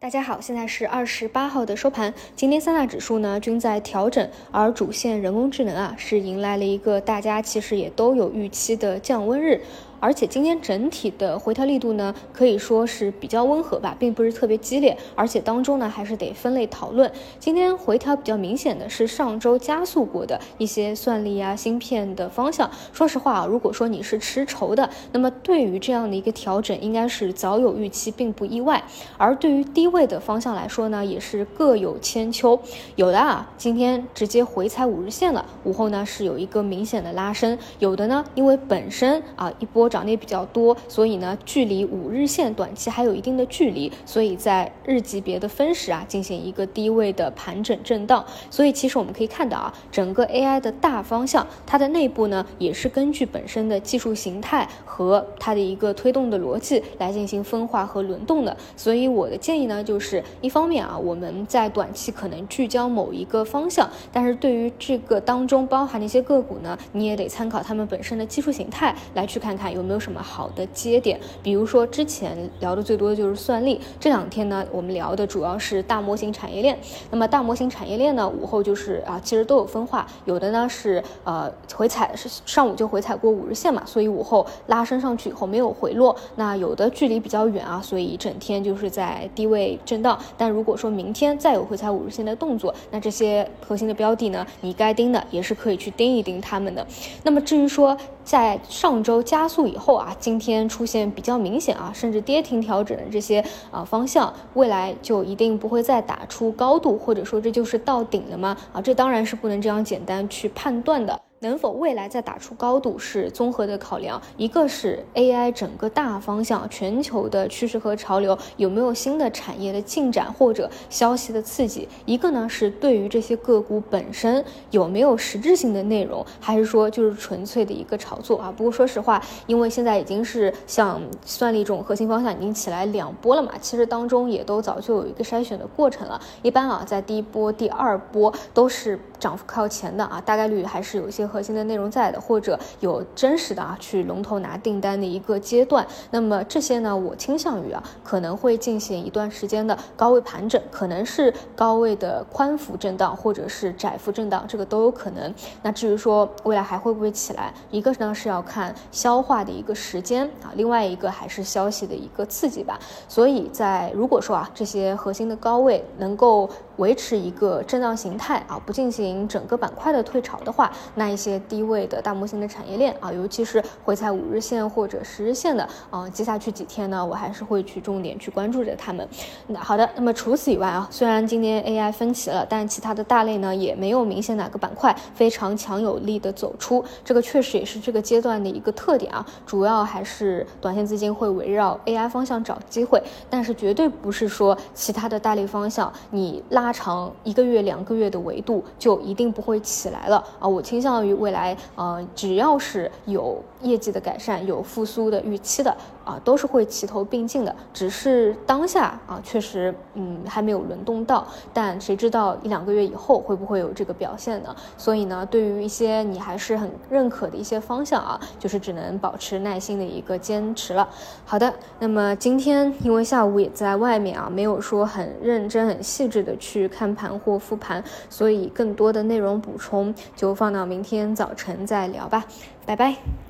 大家好，现在是二十八号的收盘，今天三大指数呢均在调整，而主线人工智能啊是迎来了一个大家其实也都有预期的降温日。而且今天整体的回调力度呢，可以说是比较温和吧，并不是特别激烈。而且当中呢，还是得分类讨论。今天回调比较明显的是上周加速过的一些算力啊、芯片的方向。说实话啊，如果说你是吃筹的，那么对于这样的一个调整，应该是早有预期，并不意外。而对于低位的方向来说呢，也是各有千秋。有的啊，今天直接回踩五日线了，午后呢是有一个明显的拉升；有的呢，因为本身啊一波。涨得也比较多，所以呢，距离五日线短期还有一定的距离，所以在日级别的分时啊，进行一个低位的盘整震荡。所以其实我们可以看到啊，整个 AI 的大方向，它的内部呢，也是根据本身的技术形态和它的一个推动的逻辑来进行分化和轮动的。所以我的建议呢，就是一方面啊，我们在短期可能聚焦某一个方向，但是对于这个当中包含的一些个股呢，你也得参考他们本身的技术形态来去看看。有没有什么好的接点？比如说之前聊的最多的就是算力，这两天呢，我们聊的主要是大模型产业链。那么大模型产业链呢，午后就是啊，其实都有分化，有的呢是呃回踩是上午就回踩过五日线嘛，所以午后拉升上去以后没有回落。那有的距离比较远啊，所以整天就是在低位震荡。但如果说明天再有回踩五日线的动作，那这些核心的标的呢，你该盯的也是可以去盯一盯他们的。那么至于说在上周加速。以后啊，今天出现比较明显啊，甚至跌停调整的这些啊方向，未来就一定不会再打出高度，或者说这就是到顶了吗？啊，这当然是不能这样简单去判断的。能否未来再打出高度是综合的考量，一个是 AI 整个大方向、全球的趋势和潮流有没有新的产业的进展或者消息的刺激，一个呢是对于这些个股本身有没有实质性的内容，还是说就是纯粹的一个炒作啊？不过说实话，因为现在已经是像算力这种核心方向已经起来两波了嘛，其实当中也都早就有一个筛选的过程了。一般啊，在第一波、第二波都是涨幅靠前的啊，大概率还是有一些。核心的内容在的，或者有真实的啊，去龙头拿订单的一个阶段。那么这些呢，我倾向于啊，可能会进行一段时间的高位盘整，可能是高位的宽幅震荡，或者是窄幅震荡，这个都有可能。那至于说未来还会不会起来，一个呢是要看消化的一个时间啊，另外一个还是消息的一个刺激吧。所以在如果说啊，这些核心的高位能够维持一个震荡形态啊，不进行整个板块的退潮的话，那。一些低位的大模型的产业链啊，尤其是回踩五日线或者十日线的啊，接下去几天呢，我还是会去重点去关注着他们。那好的，那么除此以外啊，虽然今天 AI 分歧了，但其他的大类呢也没有明显哪个板块非常强有力的走出，这个确实也是这个阶段的一个特点啊。主要还是短线资金会围绕 AI 方向找机会，但是绝对不是说其他的大类方向你拉长一个月两个月的维度就一定不会起来了啊。我倾向于。未来，呃，只要是有业绩的改善、有复苏的预期的啊，都是会齐头并进的。只是当下啊，确实，嗯，还没有轮动到。但谁知道一两个月以后会不会有这个表现呢？所以呢，对于一些你还是很认可的一些方向啊，就是只能保持耐心的一个坚持了。好的，那么今天因为下午也在外面啊，没有说很认真、很细致的去看盘或复盘，所以更多的内容补充就放到明天。早晨再聊吧，拜拜。